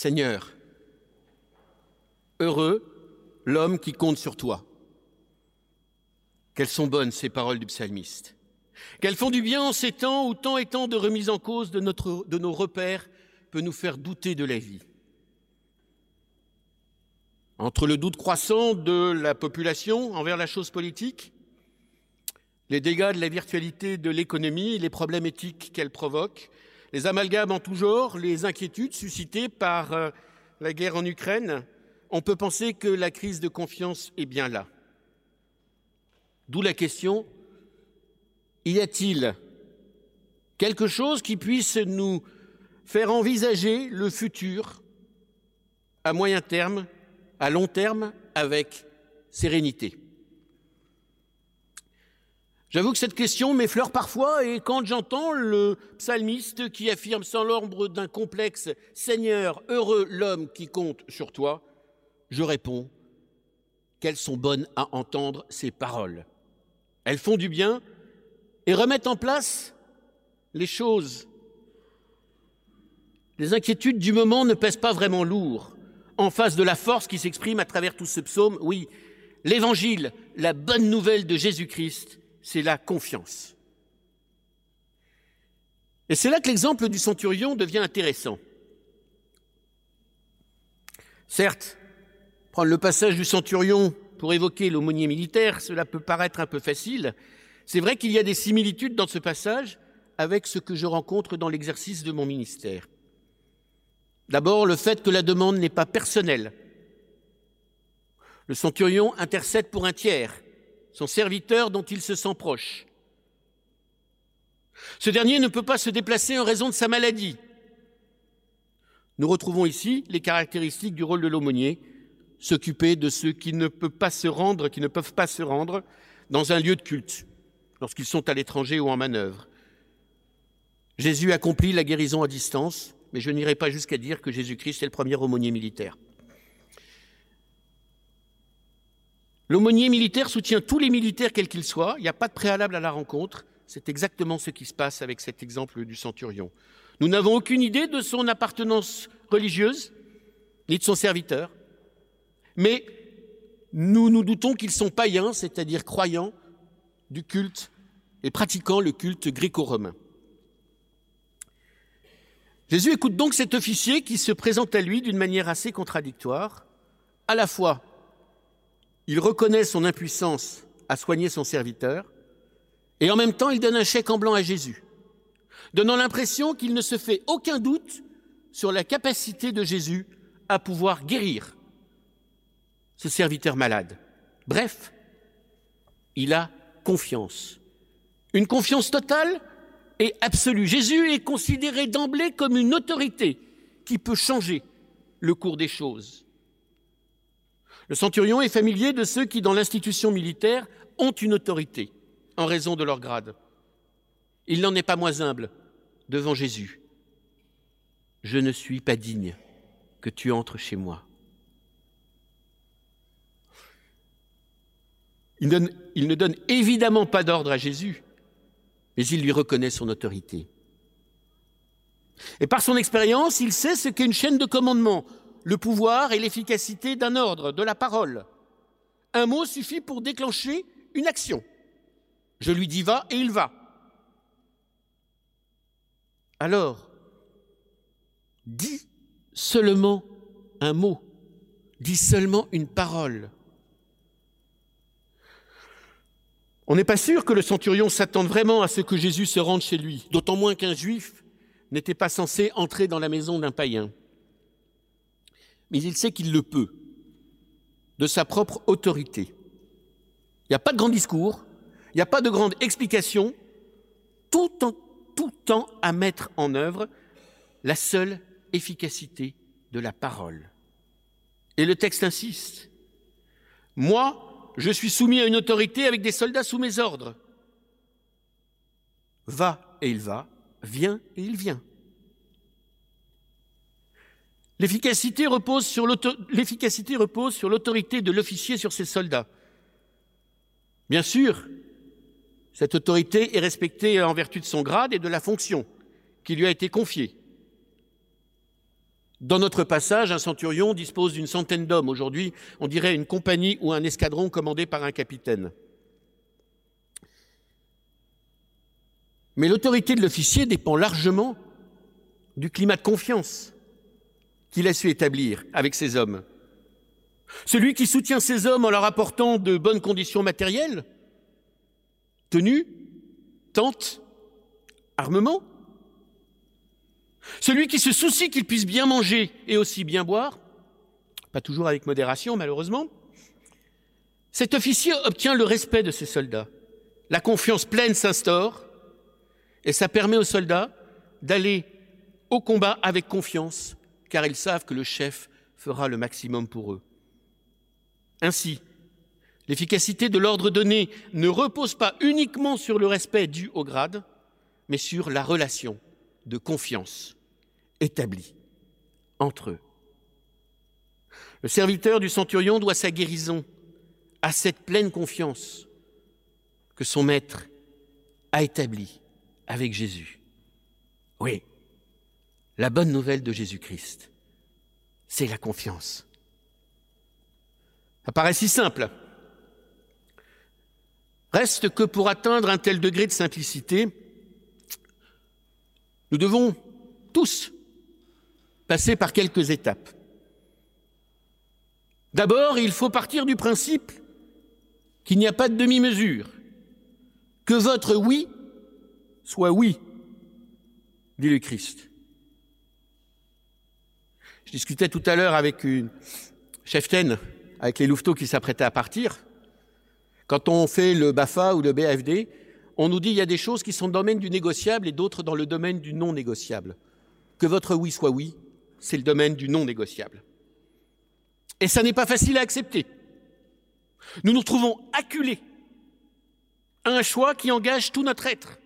Seigneur, heureux l'homme qui compte sur toi. Quelles sont bonnes ces paroles du psalmiste. Qu'elles font du bien en ces temps où tant et tant de remise en cause de, de nos repères peut nous faire douter de la vie. Entre le doute croissant de la population envers la chose politique, les dégâts de la virtualité de l'économie, les problèmes éthiques qu'elle provoque, les amalgames en tout genre, les inquiétudes suscitées par euh, la guerre en Ukraine, on peut penser que la crise de confiance est bien là. D'où la question, y a-t-il quelque chose qui puisse nous faire envisager le futur à moyen terme, à long terme, avec sérénité? J'avoue que cette question m'effleure parfois et quand j'entends le psalmiste qui affirme sans l'ombre d'un complexe Seigneur, heureux l'homme qui compte sur toi, je réponds qu'elles sont bonnes à entendre ces paroles. Elles font du bien et remettent en place les choses. Les inquiétudes du moment ne pèsent pas vraiment lourd en face de la force qui s'exprime à travers tout ce psaume. Oui, l'évangile, la bonne nouvelle de Jésus-Christ, c'est la confiance. Et c'est là que l'exemple du centurion devient intéressant. Certes, prendre le passage du centurion pour évoquer l'aumônier militaire, cela peut paraître un peu facile. C'est vrai qu'il y a des similitudes dans ce passage avec ce que je rencontre dans l'exercice de mon ministère. D'abord, le fait que la demande n'est pas personnelle. Le centurion intercède pour un tiers, son serviteur dont il se sent proche. Ce dernier ne peut pas se déplacer en raison de sa maladie. Nous retrouvons ici les caractéristiques du rôle de l'aumônier, s'occuper de ceux qui ne peuvent pas se rendre, qui ne peuvent pas se rendre dans un lieu de culte, lorsqu'ils sont à l'étranger ou en manœuvre. Jésus accomplit la guérison à distance, mais je n'irai pas jusqu'à dire que Jésus-Christ est le premier aumônier militaire. L'aumônier militaire soutient tous les militaires, quels qu'ils soient. Il n'y a pas de préalable à la rencontre. C'est exactement ce qui se passe avec cet exemple du centurion. Nous n'avons aucune idée de son appartenance religieuse, ni de son serviteur. Mais nous nous doutons qu'ils sont païens, c'est-à-dire croyants du culte et pratiquant le culte gréco-romain. Jésus écoute donc cet officier qui se présente à lui d'une manière assez contradictoire. À la fois, il reconnaît son impuissance à soigner son serviteur, et en même temps il donne un chèque en blanc à Jésus, donnant l'impression qu'il ne se fait aucun doute sur la capacité de Jésus à pouvoir guérir ce serviteur malade. Bref, il a confiance. Une confiance totale et absolue. Jésus est considéré d'emblée comme une autorité qui peut changer le cours des choses. Le centurion est familier de ceux qui, dans l'institution militaire, ont une autorité en raison de leur grade. Il n'en est pas moins humble devant Jésus. Je ne suis pas digne que tu entres chez moi. Il, ne donne évidemment pas d'ordre à Jésus, mais il lui reconnaît son autorité. Et par son expérience, il sait ce qu'est une chaîne de commandement le pouvoir et l'efficacité d'un ordre, de la parole. Un mot suffit pour déclencher une action. Je lui dis va et il va. Alors, dis seulement un mot, dis seulement une parole. On n'est pas sûr que le centurion s'attende vraiment à ce que Jésus se rende chez lui, d'autant moins qu'un juif n'était pas censé entrer dans la maison d'un païen mais il sait qu'il le peut, de sa propre autorité. Il n'y a pas de grand discours, il n'y a pas de grande explication, tout en tout temps à mettre en œuvre la seule efficacité de la parole. Et le texte insiste. Moi, je suis soumis à une autorité avec des soldats sous mes ordres. Va et il va, viens et il vient. L'efficacité repose sur l'autorité de l'officier sur ses soldats. Bien sûr, cette autorité est respectée en vertu de son grade et de la fonction qui lui a été confiée. Dans notre passage, un centurion dispose d'une centaine d'hommes. Aujourd'hui, on dirait une compagnie ou un escadron commandé par un capitaine. Mais l'autorité de l'officier dépend largement du climat de confiance qu'il a su établir avec ses hommes. Celui qui soutient ses hommes en leur apportant de bonnes conditions matérielles, tenue, tente, armement. Celui qui se soucie qu'ils puissent bien manger et aussi bien boire, pas toujours avec modération malheureusement. Cet officier obtient le respect de ses soldats. La confiance pleine s'instaure et ça permet aux soldats d'aller au combat avec confiance car ils savent que le chef fera le maximum pour eux. Ainsi, l'efficacité de l'ordre donné ne repose pas uniquement sur le respect dû au grade, mais sur la relation de confiance établie entre eux. Le serviteur du centurion doit sa guérison à cette pleine confiance que son maître a établie avec Jésus. Oui, la bonne nouvelle de Jésus-Christ, c'est la confiance. Ça paraît si simple. Reste que pour atteindre un tel degré de simplicité, nous devons tous passer par quelques étapes. D'abord, il faut partir du principe qu'il n'y a pas de demi-mesure, que votre oui soit oui, dit le Christ. Je discutais tout à l'heure avec une cheftaine avec les louveteaux qui s'apprêtaient à partir, quand on fait le BAFA ou le BFD, on nous dit qu'il y a des choses qui sont dans le domaine du négociable et d'autres dans le domaine du non négociable. Que votre oui soit oui, c'est le domaine du non négociable. Et ça n'est pas facile à accepter. Nous nous trouvons acculés à un choix qui engage tout notre être.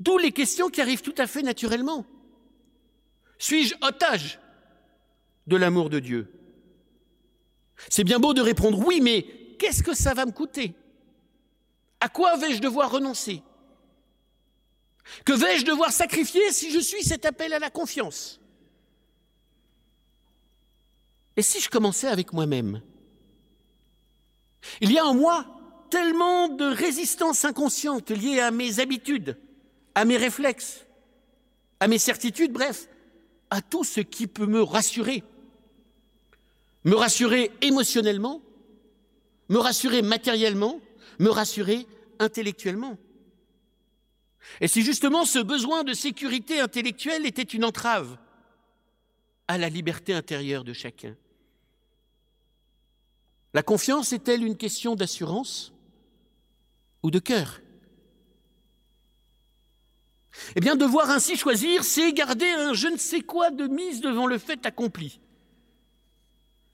D'où les questions qui arrivent tout à fait naturellement. Suis-je otage de l'amour de Dieu? C'est bien beau de répondre oui, mais qu'est-ce que ça va me coûter? À quoi vais-je devoir renoncer? Que vais-je devoir sacrifier si je suis cet appel à la confiance? Et si je commençais avec moi-même? Il y a en moi tellement de résistance inconsciente liée à mes habitudes, à mes réflexes, à mes certitudes, bref, à tout ce qui peut me rassurer. Me rassurer émotionnellement, me rassurer matériellement, me rassurer intellectuellement. Et si justement ce besoin de sécurité intellectuelle était une entrave à la liberté intérieure de chacun. La confiance est-elle une question d'assurance ou de cœur? Eh bien, devoir ainsi choisir, c'est garder un je ne sais quoi de mise devant le fait accompli.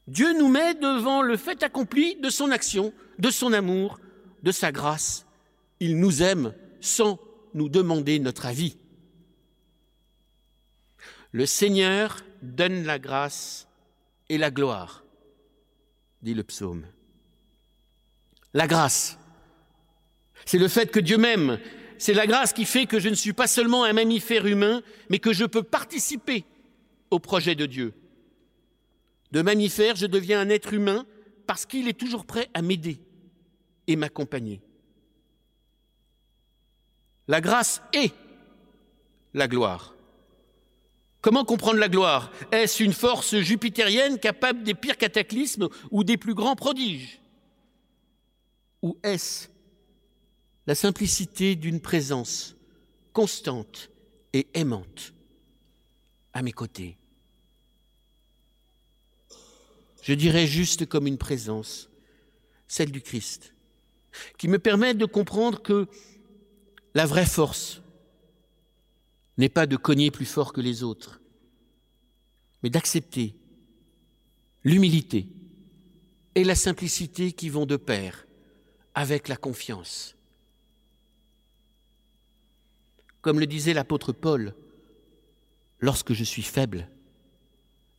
Dieu nous met devant le fait accompli de son action, de son amour, de sa grâce. Il nous aime sans nous demander notre avis. Le Seigneur donne la grâce et la gloire, dit le psaume. La grâce, c'est le fait que Dieu m'aime, c'est la grâce qui fait que je ne suis pas seulement un mammifère humain, mais que je peux participer au projet de Dieu. De mammifère, je deviens un être humain parce qu'il est toujours prêt à m'aider et m'accompagner. La grâce est la gloire. Comment comprendre la gloire? Est-ce une force jupitérienne capable des pires cataclysmes ou des plus grands prodiges? Ou est-ce la simplicité d'une présence constante et aimante à mes côtés je dirais juste comme une présence, celle du Christ, qui me permet de comprendre que la vraie force n'est pas de cogner plus fort que les autres, mais d'accepter l'humilité et la simplicité qui vont de pair avec la confiance. Comme le disait l'apôtre Paul, lorsque je suis faible,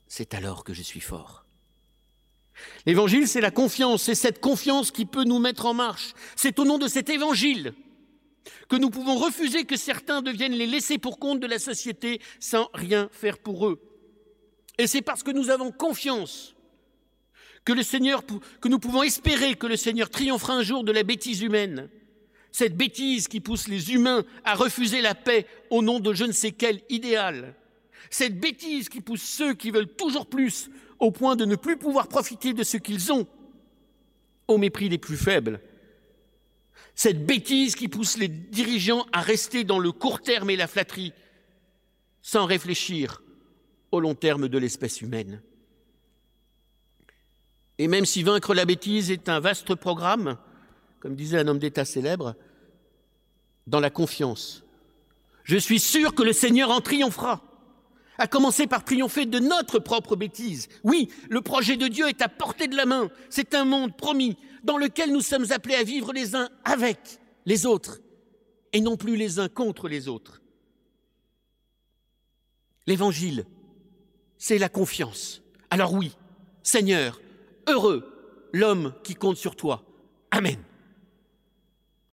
c'est alors que je suis fort. L'évangile, c'est la confiance, c'est cette confiance qui peut nous mettre en marche. C'est au nom de cet évangile que nous pouvons refuser que certains deviennent les laissés pour compte de la société sans rien faire pour eux. Et c'est parce que nous avons confiance que le Seigneur, que nous pouvons espérer que le Seigneur triomphera un jour de la bêtise humaine. Cette bêtise qui pousse les humains à refuser la paix au nom de je ne sais quel idéal. Cette bêtise qui pousse ceux qui veulent toujours plus au point de ne plus pouvoir profiter de ce qu'ils ont au mépris des plus faibles. Cette bêtise qui pousse les dirigeants à rester dans le court terme et la flatterie sans réfléchir au long terme de l'espèce humaine. Et même si vaincre la bêtise est un vaste programme, comme disait un homme d'État célèbre, dans la confiance, je suis sûr que le Seigneur en triomphera, à commencer par triompher de notre propre bêtise. Oui, le projet de Dieu est à portée de la main, c'est un monde promis dans lequel nous sommes appelés à vivre les uns avec les autres et non plus les uns contre les autres. L'évangile, c'est la confiance. Alors oui, Seigneur, heureux l'homme qui compte sur toi. Amen.